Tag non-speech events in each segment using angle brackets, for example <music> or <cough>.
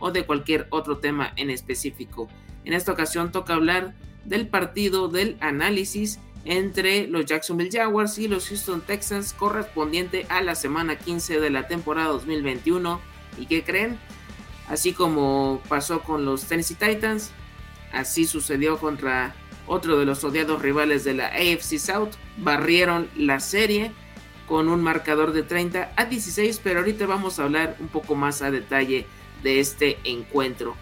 o de cualquier otro tema en específico. En esta ocasión toca hablar del partido del análisis entre los Jacksonville Jaguars y los Houston Texans correspondiente a la semana 15 de la temporada 2021. ¿Y qué creen? Así como pasó con los Tennessee Titans, así sucedió contra otro de los odiados rivales de la AFC South. Barrieron la serie con un marcador de 30 a 16, pero ahorita vamos a hablar un poco más a detalle de este encuentro.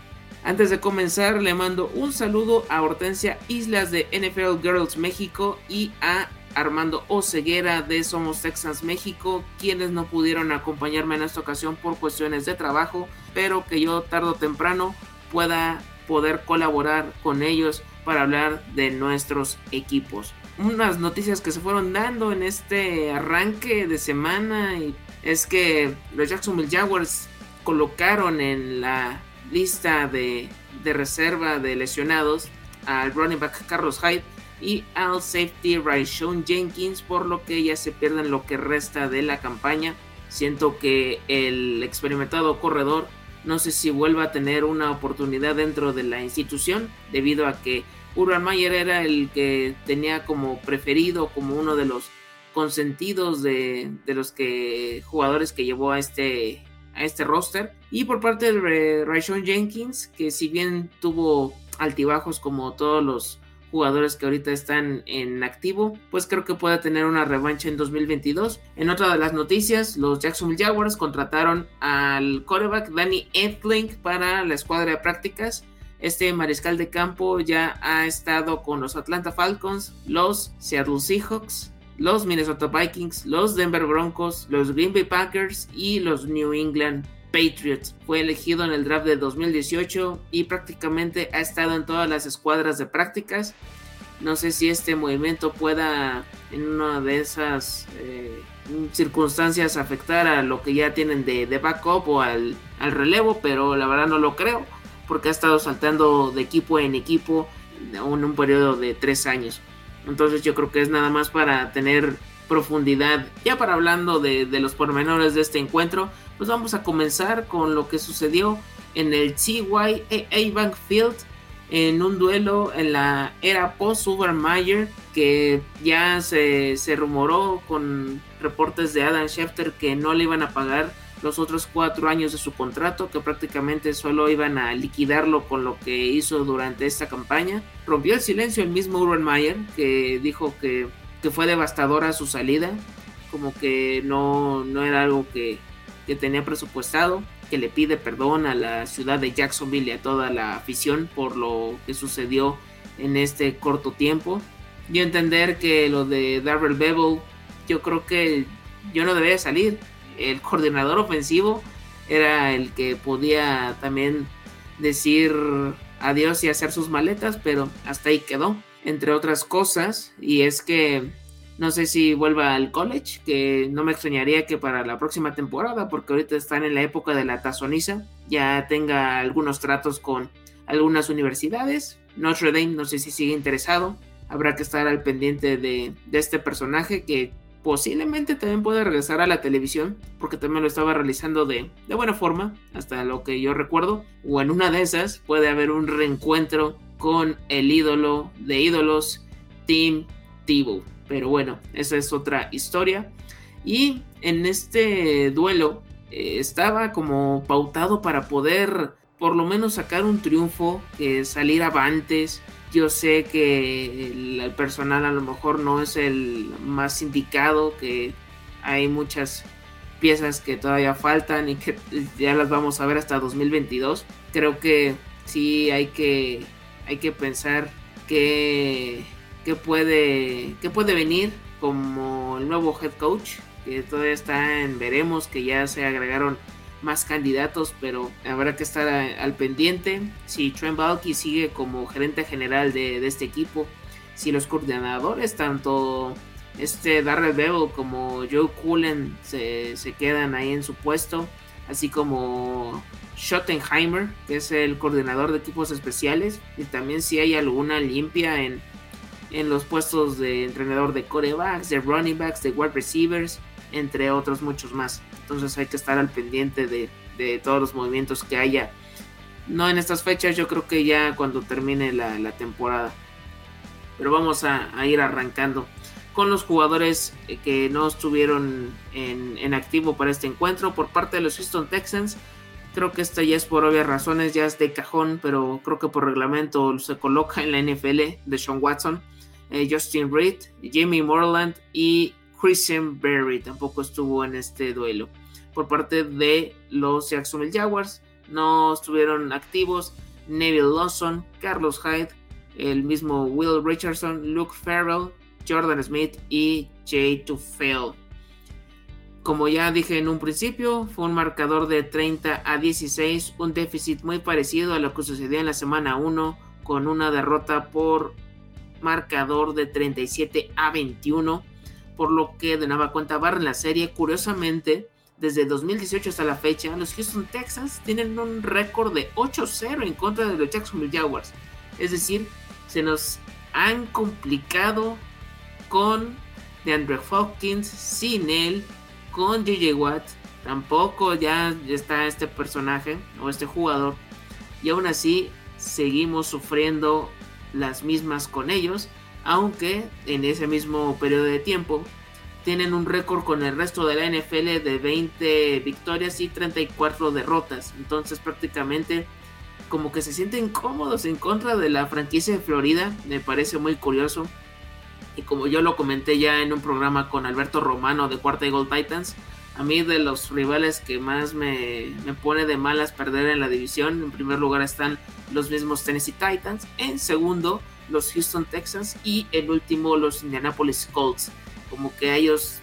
Antes de comenzar, le mando un saludo a Hortensia Islas de NFL Girls México y a Armando Oceguera de Somos Texans México, quienes no pudieron acompañarme en esta ocasión por cuestiones de trabajo, pero que yo tarde o temprano pueda poder colaborar con ellos para hablar de nuestros equipos. Unas noticias que se fueron dando en este arranque de semana es que los Jacksonville Jaguars colocaron en la lista de, reserva de lesionados al running back Carlos Hyde y al safety Raishon Jenkins, por lo que ya se pierden lo que resta de la campaña. Siento que el experimentado corredor no sé si vuelva a tener una oportunidad dentro de la institución, debido a que Urban Mayer era el que tenía como preferido, como uno de los consentidos de, de los que jugadores que llevó a este a este roster. Y por parte de Rayshon Jenkins, que si bien tuvo altibajos como todos los jugadores que ahorita están en activo, pues creo que puede tener una revancha en 2022. En otra de las noticias, los Jacksonville Jaguars contrataron al quarterback Danny Edling para la escuadra de prácticas. Este mariscal de campo ya ha estado con los Atlanta Falcons, los Seattle Seahawks, los Minnesota Vikings, los Denver Broncos, los Green Bay Packers y los New England Patriots. Fue elegido en el draft de 2018 y prácticamente ha estado en todas las escuadras de prácticas. No sé si este movimiento pueda en una de esas eh, circunstancias afectar a lo que ya tienen de, backup o al, al, relevo, pero la verdad no lo creo porque ha estado saltando de equipo en equipo en un periodo de tres años. Entonces yo creo que es nada más para tener profundidad. Ya para hablando de, los pormenores de este encuentro, pues vamos a comenzar con lo que sucedió en el CYA Bank Field en un duelo en la era post Ubermeyer que ya se, se rumoró con reportes de Adam Schefter que no le iban a pagar los otros cuatro años de su contrato, que prácticamente solo iban a liquidarlo con lo que hizo durante esta campaña. Rompió el silencio el mismo Urban Mayer, que dijo que, fue devastadora su salida, como que no, no era algo que, que tenía presupuestado, que le pide perdón a la ciudad de Jacksonville y a toda la afición por lo que sucedió en este corto tiempo. Yo entender que lo de Darrell Bevel, yo creo que yo no debería salir el coordinador ofensivo era el que podía también decir adiós y hacer sus maletas, pero hasta ahí quedó, entre otras cosas, y es que no sé si vuelva al college, que no me extrañaría que para la próxima temporada, porque ahorita están en la época de la tazoniza, ya tenga algunos tratos con algunas universidades. Notre Dame no sé si sigue interesado, habrá que estar al pendiente de, de este personaje que posiblemente también pueda regresar a la televisión, porque también lo estaba realizando de, buena forma, hasta lo que yo recuerdo, o en una de esas puede haber un reencuentro con el ídolo de ídolos, Tim Tebow. Pero bueno, esa es otra historia. Y en este duelo eh, estaba como pautado para poder por lo menos sacar un triunfo, que salir avantes, yo sé que el, personal a lo mejor no es el más indicado, que hay muchas piezas que todavía faltan y que ya las vamos a ver hasta 2022. Creo que sí hay que, hay que pensar que, que, puede, que puede venir como el nuevo head coach, que todavía está en veremos, que ya se agregaron más candidatos, pero habrá que estar al pendiente. Si Trent Balky sigue como gerente general de, este equipo, si los coordinadores, tanto este Darrell Bevel como Joe Cullen, se, se, quedan ahí en su puesto, así como Schottenheimer, que es el coordinador de equipos especiales, y también si hay alguna limpia en, en los puestos de entrenador de corebacks, de running backs, de wide receivers, entre otros muchos más. Entonces hay que estar al pendiente de, todos los movimientos que haya. No en estas fechas, yo creo que ya cuando termine la, temporada. Pero vamos a, ir arrancando con los jugadores eh, que no estuvieron en, en, activo para este encuentro por parte de los Houston Texans. Creo que esto ya es por obvias razones, ya es de cajón, pero creo que por reglamento se coloca en la NFL de Sean Watson, eh, Justin Reed, Jamie Moreland y Christian Berry tampoco estuvo en este duelo. Por parte de los Jacksonville Jaguars no estuvieron activos Neville Lawson, Carlos Hyde, el mismo Will Richardson, Luke Farrell, Jordan Smith y Jay Tufel. Como ya dije en un principio, fue un marcador de 30 a 16, un déficit muy parecido a lo que sucedió en la semana 1, con una derrota por marcador de 37 a 21 por lo que de nueva cuenta barren la serie. Curiosamente, desde 2018 hasta la fecha, los Houston Texans tienen un récord de 8-0 en contra de los Jacksonville Jaguars. Es decir, se nos han complicado con DeAndre Hopkins, sin él, con JJ Watt. Tampoco ya está este personaje o este jugador. Y aún así seguimos sufriendo las mismas con ellos aunque en ese mismo periodo de tiempo tienen un récord con el resto de la NFL de 20 victorias y 34 derrotas. Entonces prácticamente como que se sienten cómodos en contra de la franquicia de Florida. Me parece muy curioso. Y como yo lo comenté ya en un programa con Alberto Romano de Cuarta y Gold Titans, a mí de los rivales que más me, me, pone de malas perder en la división, en primer lugar están los mismos Tennessee Titans, en segundo los Houston Texans y el último los Indianapolis Colts. Como que a ellos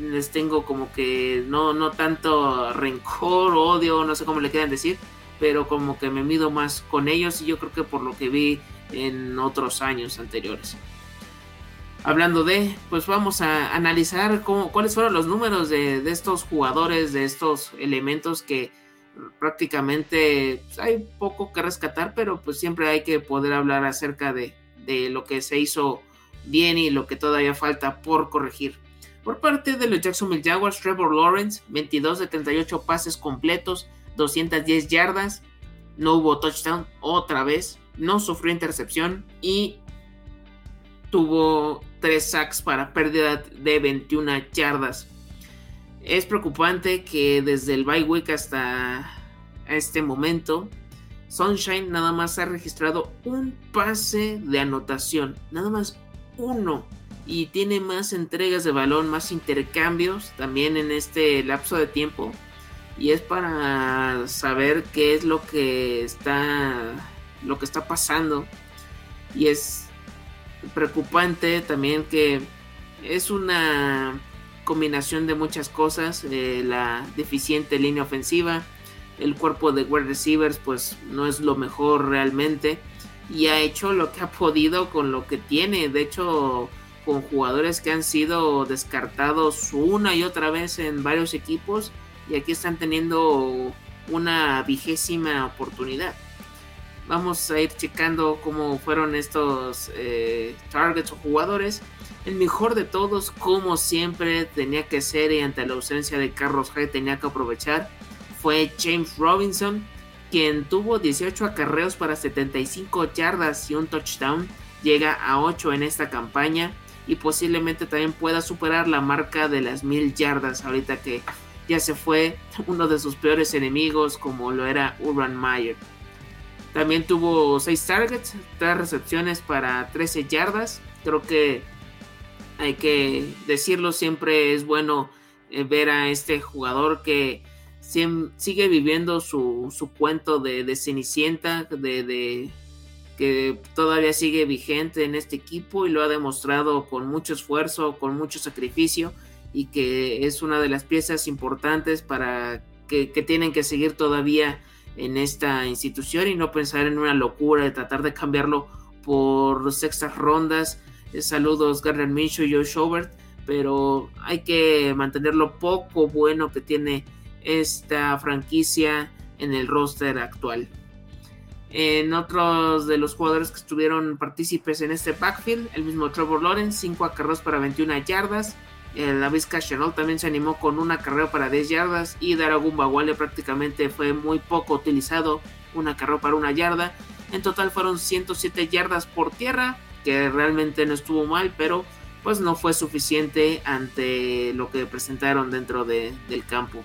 les tengo como que no, no tanto rencor, odio, no sé cómo le quieran decir, pero como que me mido más con ellos y yo creo que por lo que vi en otros años anteriores. Hablando de, pues vamos a analizar cómo, cuáles fueron los números de, de estos jugadores, de estos elementos que prácticamente pues, hay poco que rescatar, pero pues siempre hay que poder hablar acerca de, lo que se hizo bien y lo que todavía falta por corregir. Por parte de los Jacksonville Jaguars, Trevor Lawrence, 22 de 38 pases completos, 210 yardas, no hubo touchdown otra vez, no sufrió intercepción y tuvo 3 sacks para pérdida de 21 yardas. Es preocupante que desde el bye week hasta este momento, Sunshine nada más ha registrado un pase de anotación, nada más uno. Y tiene más entregas de balón, más intercambios también en este lapso de tiempo. Y es para saber qué es lo que está lo que está pasando. Y es preocupante también que es una combinación de muchas cosas, eh, la deficiente línea ofensiva, el cuerpo de wide receivers pues no es lo mejor realmente y ha hecho lo que ha podido con lo que tiene, de hecho con jugadores que han sido descartados una y otra vez en varios equipos y aquí están teniendo una vigésima oportunidad. Vamos a ir checando cómo fueron estos eh, targets o jugadores. El mejor de todos, como siempre, tenía que ser y ante la ausencia de Carlos Hyde tenía que aprovechar. Fue James Robinson, quien tuvo 18 acarreos para 75 yardas y un touchdown. Llega a 8 en esta campaña y posiblemente también pueda superar la marca de las 1000 yardas ahorita que ya se fue uno de sus peores enemigos como lo era Urban Meyer. También tuvo 6 targets, 3 recepciones para 13 yardas. Creo que hay que decirlo, siempre es bueno eh, ver a este jugador que sigue viviendo su, cuento de, Cenicienta, de, que todavía sigue vigente en este equipo y lo ha demostrado con mucho esfuerzo, con mucho sacrificio y que es una de las piezas importantes para que, tienen que seguir todavía en esta institución y no pensar en una locura de tratar de cambiarlo por sextas rondas. Eh, saludos Garner Minshew y Joe Schobert, pero hay que mantener lo poco bueno que tiene esta franquicia en el roster actual. En otros de los jugadores que estuvieron partícipes en este backfield, el mismo Trevor Lawrence, 5 acarreos para 21 yardas. La Vizca Chanel también se animó con una carrera para 10 yardas. Y Daragumba Wale prácticamente fue muy poco utilizado, una carrera para una yarda. En total fueron 107 yardas por tierra, que realmente no estuvo mal, pero pues no fue suficiente ante lo que presentaron dentro del campo.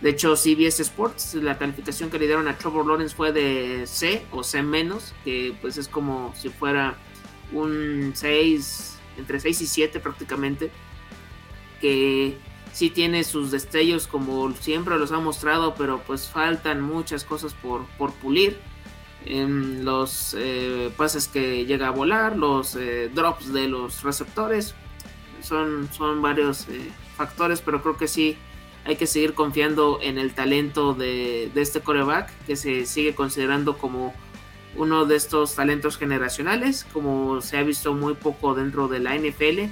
De hecho, CBS Sports, la calificación que le dieron a Trevor Lawrence fue de C o C menos, que pues es como si fuera un 6, entre 6 y 7 prácticamente, que sí tiene sus destellos como siempre los ha mostrado, pero pues faltan muchas cosas por, por pulir. En los eh, pases que llega a volar, los eh, drops de los receptores, son, son varios eh, factores, pero creo que sí hay que seguir confiando en el talento de, este coreback que se sigue considerando como uno de estos talentos generacionales, como se ha visto muy poco dentro de la NFL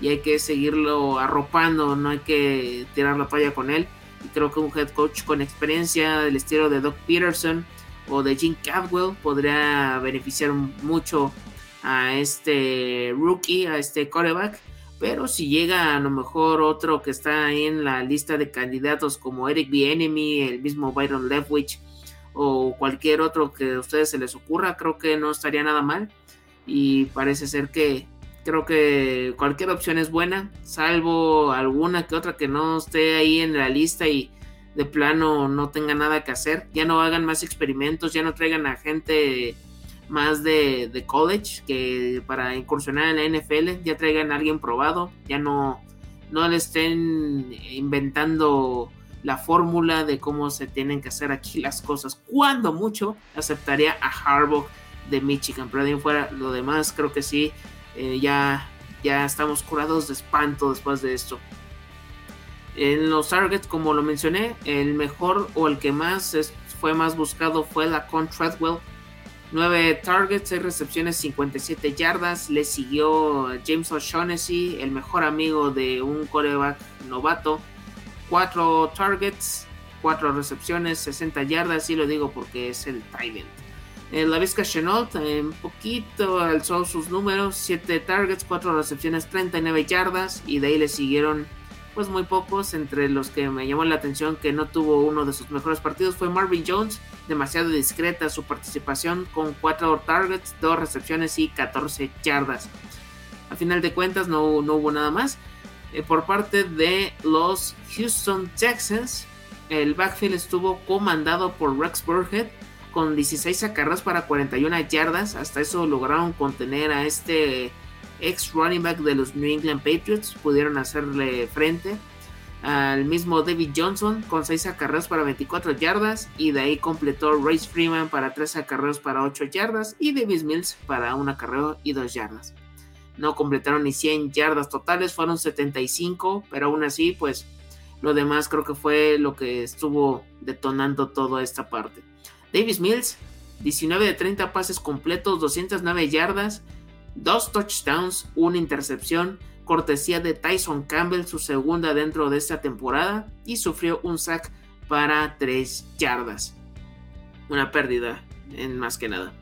y hay que seguirlo arropando, no hay que tirar la toalla con él. Y creo que un head coach con experiencia del estilo de Doug Peterson o de Jim Cadwell podría beneficiar mucho a este rookie, a este coreback pero si llega a lo mejor otro que está ahí en la lista de candidatos como Eric Bienemy, el mismo Byron Leftwich o cualquier otro que a ustedes se les ocurra, creo que no estaría nada mal. Y parece ser que creo que cualquier opción es buena, salvo alguna que otra que no esté ahí en la lista y de plano no tenga nada que hacer. Ya no hagan más experimentos, ya no traigan a gente más de, college que para incursionar en la NFL ya traigan a alguien probado, ya no, no le estén inventando la fórmula de cómo se tienen que hacer aquí las cosas. Cuando mucho aceptaría a Harbaugh de Michigan, pero de ahí fuera lo demás creo que sí, eh, ya, ya estamos curados de espanto después de esto. En los targets, como lo mencioné, el mejor o el que más fue más buscado fue la con Treadwell 9 targets, 6 recepciones, 57 yardas. Le siguió James O'Shaughnessy, el mejor amigo de un coreback novato. 4 targets, 4 recepciones, 60 yardas. Y lo digo porque es el Trident. La Vizca Chenault, un poquito alzó sus números: 7 targets, 4 recepciones, 39 yardas. Y de ahí le siguieron pues muy pocos. Entre los que me llamó la atención que no tuvo uno de sus mejores partidos fue Marvin Jones. Demasiado discreta su participación con 4 targets, 2 recepciones y 14 yardas. A final de cuentas no, no hubo nada más. Eh, por parte de los Houston Texans, el backfield estuvo comandado por Rex Burhead con 16 acarreos para 41 yardas. Hasta eso lograron contener a este ex running back de los New England Patriots, pudieron hacerle frente al mismo David Johnson con 6 acarreos para 24 yardas y de ahí completó Race Freeman para 3 acarreos para 8 yardas y Davis Mills para un acarreo y 2 yardas. No completaron ni 100 yardas totales, fueron 75, pero aún así pues lo demás creo que fue lo que estuvo detonando toda esta parte. Davis Mills, 19 de 30 pases completos, 209 yardas, dos touchdowns, una intercepción, cortesía de Tyson Campbell, su segunda dentro de esta temporada, y sufrió un sack para 3 yardas. Una pérdida, en más que nada.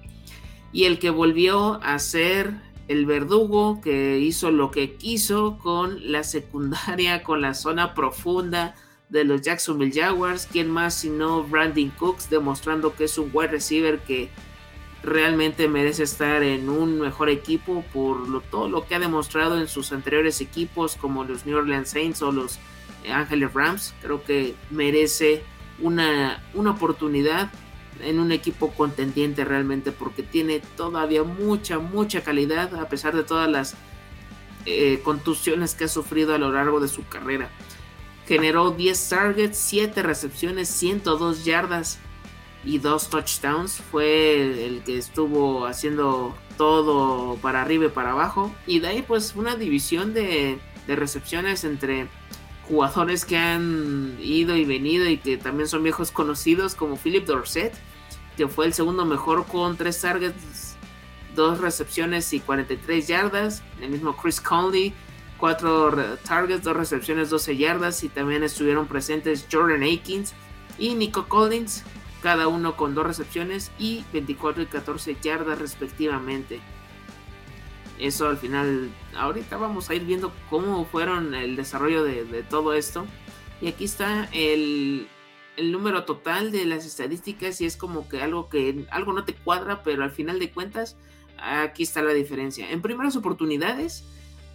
Y el que volvió a ser el verdugo, que hizo lo que quiso con la secundaria, con la zona profunda de los Jacksonville Jaguars. ¿Quién más sino Brandon Cooks, demostrando que es un wide receiver que realmente merece estar en un mejor equipo por todo lo que ha demostrado en sus anteriores equipos como los New Orleans Saints o los Ángeles Rams. Creo que merece una, una oportunidad en un equipo contendiente realmente porque tiene todavía mucha, mucha calidad a pesar de todas las eh, contusiones que ha sufrido a lo largo de su carrera. Generó 10 targets, 7 recepciones, 102 yardas y dos touchdowns. Fue el que estuvo haciendo todo para arriba y para abajo. Y de ahí pues una división de, recepciones entre jugadores que han ido y venido y que también son viejos conocidos como Philip Dorset, que fue el segundo mejor con tres targets, dos recepciones y 43 yardas. El mismo Chris Conley, cuatro targets, dos recepciones, 12 yardas. Y también estuvieron presentes Jordan Akins y Nico Collins, cada uno con dos recepciones y 24 y 14 yardas respectivamente. Eso al final, ahorita vamos a ir viendo cómo fueron el desarrollo de, todo esto. Y aquí está el, el, número total de las estadísticas y es como que algo que algo no te cuadra, pero al final de cuentas aquí está la diferencia. En primeras oportunidades,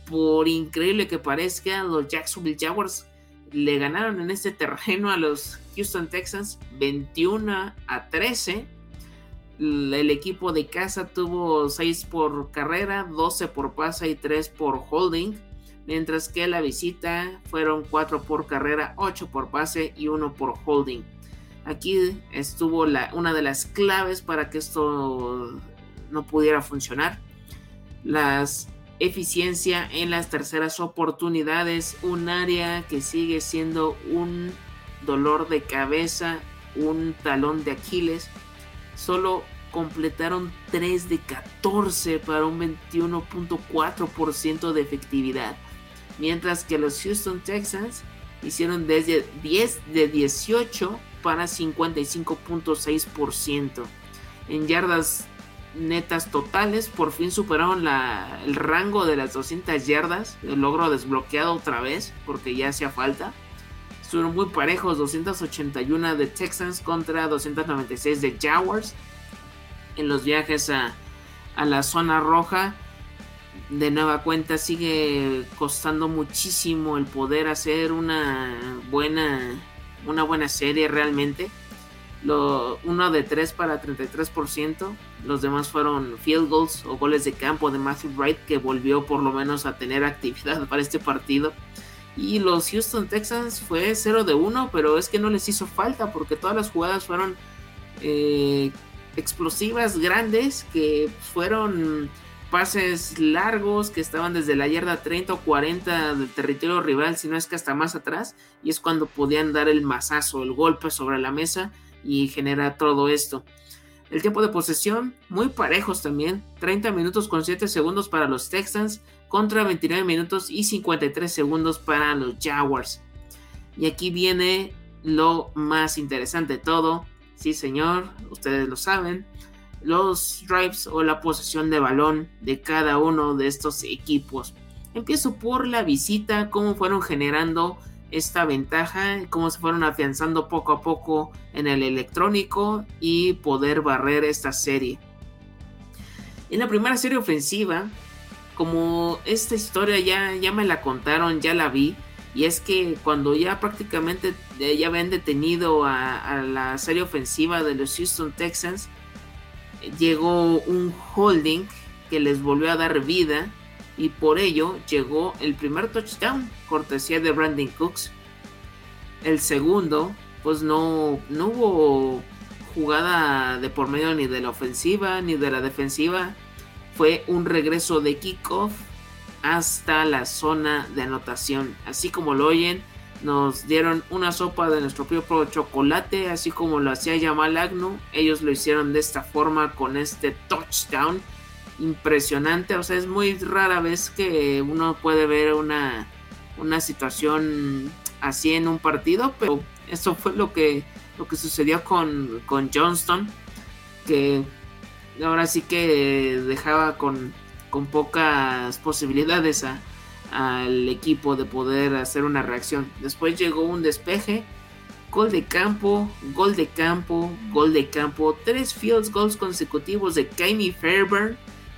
por increíble que parezca, los Jacksonville Jaguars le ganaron en este terreno a los Houston Texans 21 a 13 el equipo de casa tuvo 6 por carrera, 12 por pasa y 3 por holding, mientras que la visita fueron 4 por carrera, 8 por pase y 1 por holding. Aquí estuvo una de las claves para que esto no pudiera funcionar. La eficiencia en las terceras oportunidades, un área que sigue siendo un dolor de cabeza, un talón de Aquiles solo completaron 3 de 14 para un 21.4% de efectividad, mientras que los Houston Texans hicieron desde 10 de 18 para 55.6%. En yardas netas totales, por fin superaron el rango de las 200 yardas, el logro desbloqueado otra vez, porque ya hacía falta. Estuvieron muy parejos, 281 de Texans contra 296 de Jaguars. En los viajes a, la zona roja, de nueva cuenta sigue costando muchísimo el poder hacer una buena, una buena serie realmente. Lo, uno de 3 para 33%. Los demás fueron field goals o goles de campo de Matthew Wright que volvió por lo menos a tener <laughs> actividad para este partido. Y los Houston Texans fue 0 de 1, pero es que no les hizo falta porque todas las jugadas fueron eh, explosivas, grandes, que fueron pases largos que estaban desde la yarda 30 o 40 del territorio rival, si no es que hasta más atrás, y es cuando podían dar el mazazo, el golpe sobre la mesa y generar todo esto. El tiempo de posesión, muy parejos también, 30 minutos con 7 segundos para los Texans, contra 29 minutos y 53 segundos para los Jaguars. Y aquí viene lo más interesante de todo. Sí, señor, ustedes lo saben. Los drives o la posesión de balón de cada uno de estos equipos. Empiezo por la visita, cómo fueron generando esta ventaja, cómo se fueron afianzando poco a poco en el electrónico y poder barrer esta serie. En la primera serie ofensiva, como esta historia ya, ya me la contaron, ya la vi, y es que cuando ya prácticamente ya habían detenido a, la serie ofensiva de los Houston Texans, llegó un holding que les volvió a dar vida y por ello llegó el primer touchdown, cortesía de Brandon Cooks. El segundo, pues no, no hubo jugada de por medio ni de la ofensiva ni de la defensiva fue un regreso de kickoff hasta la zona de anotación. Así como lo oyen, nos dieron una sopa de nuestro propio chocolate, así como lo hacía Yamal Agnu. Ellos lo hicieron de esta forma con este touchdown impresionante. O sea, es muy rara vez que uno puede ver una, una situación así en un partido, pero eso fue lo que, lo que sucedió con, con Johnston, que ahora sí que dejaba con, pocas posibilidades al equipo de poder hacer una reacción. Después llegó un despeje, gol de campo, gol de campo, gol de campo, tres field goals consecutivos de Kaimi Fairburn,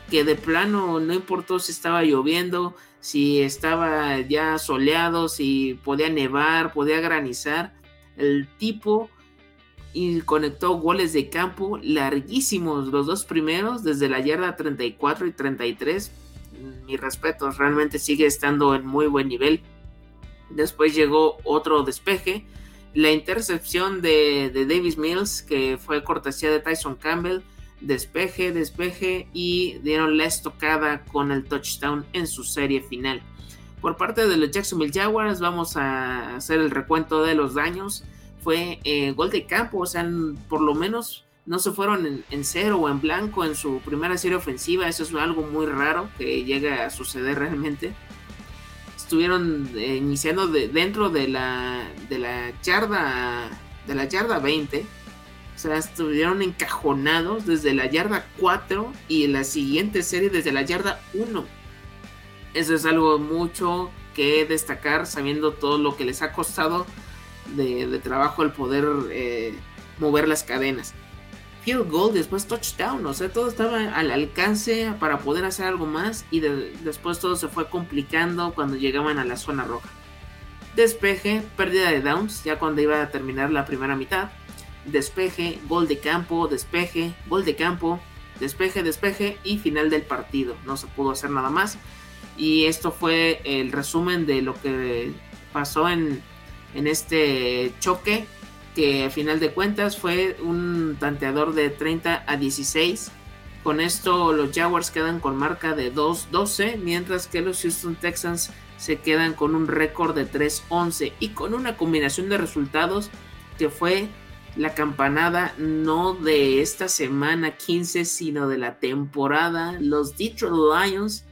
que de plano no importó si estaba lloviendo, si estaba ya soleado, si podía nevar, podía granizar. El tipo y conectó goles de campo larguísimos, los dos primeros desde la yarda 34 y 33. Mi respeto, realmente sigue estando en muy buen nivel. Después llegó otro despeje, la intercepción de, Davis Mills, que fue cortesía de Tyson Campbell. Despeje, despeje y dieron la estocada con el touchdown en su serie final. Por parte de los Jacksonville Jaguars vamos a hacer el recuento de los daños. Fue eh, gol de campo, o sea, por lo menos no se fueron en, cero o en blanco en su primera serie ofensiva. Eso es algo muy raro que llega a suceder realmente. Estuvieron eh, iniciando dentro de la, de la yarda de la yarda 20. O sea, estuvieron encajonados desde la yarda 4 y en la siguiente serie desde la yarda 1. Eso es algo mucho que destacar sabiendo todo lo que les ha costado de, trabajo el poder eh, mover las cadenas field goal, después touchdown, o sea, todo estaba al alcance para poder hacer algo más y después todo se fue complicando cuando llegaban a la zona roja. Despeje, pérdida de downs, ya cuando iba a terminar la primera mitad. Despeje, gol de campo, despeje, gol de campo, despeje, despeje y final del partido. No se pudo hacer nada más. Y esto fue el resumen de lo que pasó en, en este choque que a final de cuentas fue un tanteador de 30 a 16. Con esto los Jaguars quedan con marca de 2-12, mientras que los Houston Texans se quedan con un récord de 3-11 y con una combinación de resultados que fue la campanada no de esta semana 15, sino de la temporada. Los Detroit Lions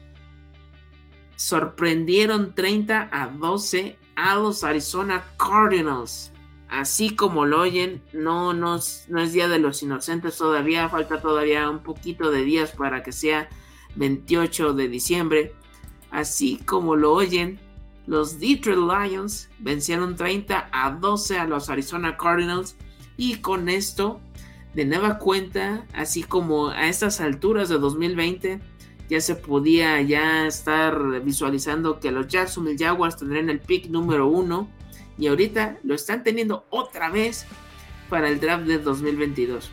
sorprendieron 30 a 12 a los Arizona Cardinals así como lo oyen, no, no, es Día de los Inocentes todavía, falta todavía un poquito de días para que sea 28 de diciembre. Así como lo oyen, los Detroit Lions vencieron 30 a 12 a los Arizona Cardinals y con esto, de nueva cuenta, así como a estas alturas de 2020, ya se podía ya estar visualizando que los Jacksonville Jaguars tendrían el pick número uno y ahorita lo están teniendo otra vez para el draft de 2022.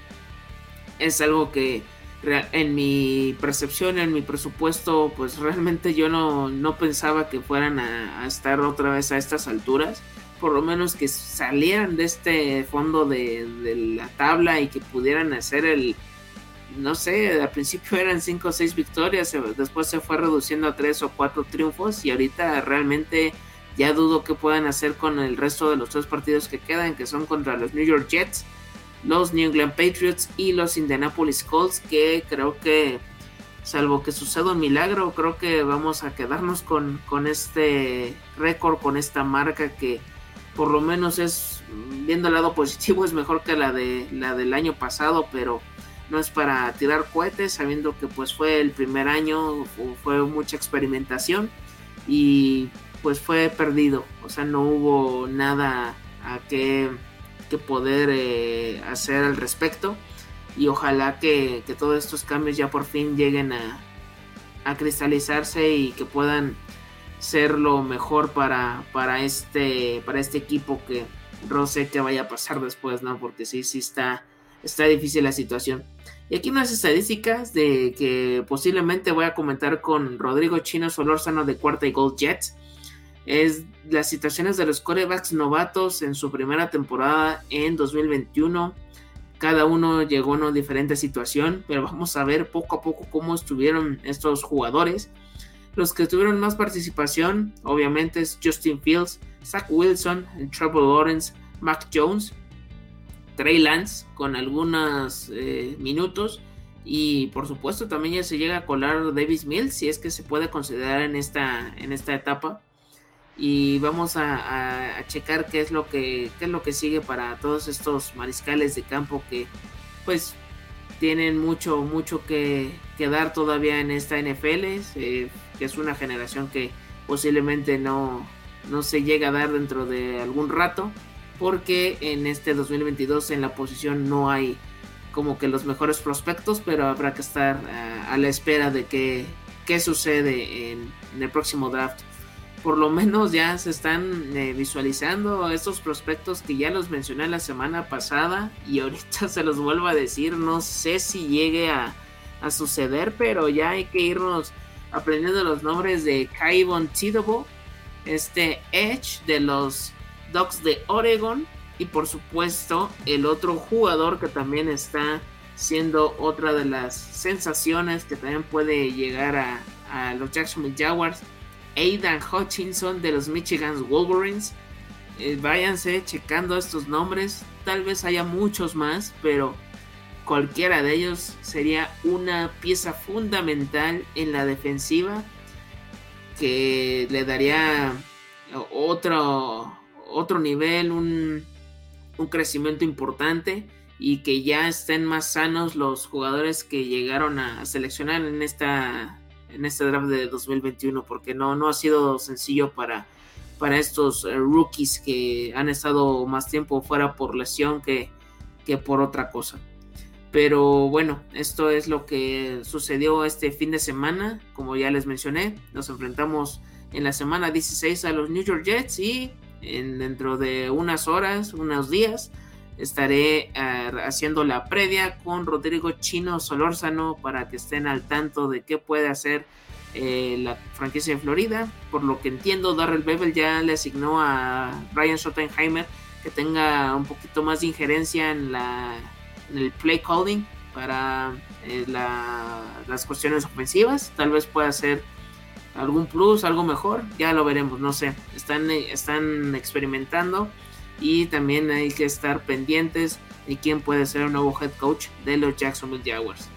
Es algo que en mi percepción, en mi presupuesto, pues realmente yo no, no pensaba que fueran a, estar otra vez a estas alturas. Por lo menos que salieran de este fondo de, de la tabla y que pudieran hacer el, no sé, al principio eran 5 o 6 victorias, después se fue reduciendo a 3 o 4 triunfos y ahorita realmente ya dudo que puedan hacer con el resto de los tres partidos que quedan, que son contra los New York Jets, los New England Patriots y los Indianapolis Colts, que creo que, salvo que suceda un milagro, creo que vamos a quedarnos con, con este récord, con esta marca que por lo menos es, viendo el lado positivo, es mejor que la, de, la del año pasado, pero no es para tirar cohetes, sabiendo que pues fue el primer año, fue mucha experimentación y pues fue perdido. O sea, no hubo nada a que, poder eh, hacer al respecto. Y ojalá que, todos estos cambios ya por fin lleguen a, a, cristalizarse y que puedan ser lo mejor para, para, este, para este equipo que no sé qué vaya a pasar después, ¿no? Porque sí, sí está, está difícil la situación. Y aquí unas estadísticas de que posiblemente voy a comentar con Rodrigo Chino Solórzano de Cuarta y Gold Jets es las situaciones de los corebacks novatos en su primera temporada en 2021. Cada uno llegó a una diferente situación, pero vamos a ver poco a poco cómo estuvieron estos jugadores. Los que tuvieron más participación, obviamente, es Justin Fields, Zach Wilson, Trevor Lawrence, Mac Jones, Trey Lance con algunos eh, minutos. Y por supuesto también ya se llega a colar Davis Mills, si es que se puede considerar en esta, en esta etapa y vamos a, checar qué es lo que es lo que sigue para todos estos mariscales de campo que pues tienen mucho mucho que, dar todavía en esta NFL eh, que es una generación que posiblemente no no se llega a dar dentro de algún rato porque en este 2022 en la posición no hay como que los mejores prospectos pero habrá que estar a, la espera de qué, qué sucede en el próximo draft por lo menos ya se están eh, visualizando estos prospectos que ya los mencioné la semana pasada y ahorita <laughs> se los vuelvo a decir, no sé si llegue a, suceder, pero ya hay que irnos aprendiendo los nombres de Kaibon Tidobo, este Edge de los Ducks de Oregon y por supuesto el otro jugador que también está siendo otra de las sensaciones que también puede llegar a, a los Jacksonville Jaguars Aidan Hutchinson de los Michigan Wolverines. Eh, váyanse checando estos nombres. Tal vez haya muchos más, pero cualquiera de ellos sería una pieza fundamental en la defensiva que le daría otro, otro nivel, un, un crecimiento importante y que ya estén más sanos los jugadores que llegaron a seleccionar en esta en este draft de 2021 porque no, no ha sido sencillo para, para estos eh, rookies que han estado más tiempo fuera por lesión que, que por otra cosa. Pero bueno, esto es lo que sucedió este fin de semana. Como ya les mencioné, nos enfrentamos en la semana 16 a los New York Jets y en, dentro de unas horas, unos días, estaré eh, haciendo la previa con Rodrigo Chino Solórzano para que estén al tanto de qué puede hacer eh, la franquicia de Florida. Por lo que entiendo, Darrell Bevel ya le asignó a Ryan Schottenheimer que tenga un poquito más de injerencia en, la, el play calling para eh, las cuestiones ofensivas. Tal vez pueda ser algún plus, algo mejor. Ya lo veremos, no sé. Están, están experimentando y también hay que estar pendientes de quién puede ser el nuevo head coach de los Jacksonville Jaguars.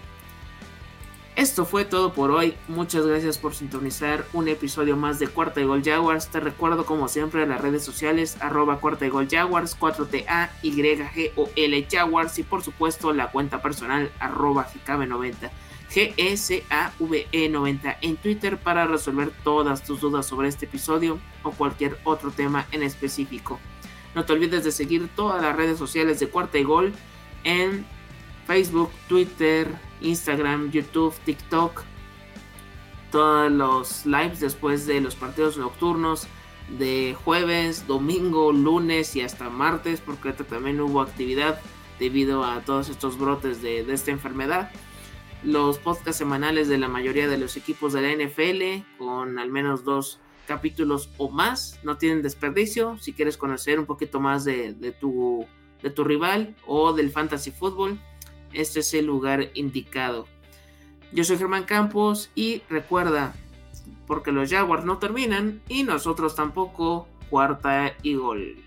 Esto fue todo por hoy. Muchas gracias por sintonizar un episodio más de Cuarta y Gol Jaguars. Te recuerdo como siempre las redes sociales arroba Cuarta y Gol Jaguars 4TA Y Jaguars y por supuesto la cuenta personal arroba GKB90 GSAVE90 en Twitter para resolver todas tus dudas sobre este episodio o cualquier otro tema en específico. No te olvides de seguir todas las redes sociales de Cuarta y Gol en Facebook, Twitter, Instagram, YouTube, TikTok. Todos los lives después de los partidos nocturnos de jueves, domingo, lunes y hasta martes, porque también hubo actividad debido a todos estos brotes de, de esta enfermedad. Los podcasts semanales de la mayoría de los equipos de la NFL, con al menos dos capítulos o más, no tienen desperdicio. Si quieres conocer un poquito más de, tu, de tu rival o del fantasy fútbol, este es el lugar indicado. Yo soy Germán Campos y recuerda, porque los Jaguars no terminan y nosotros tampoco, cuarta y gol.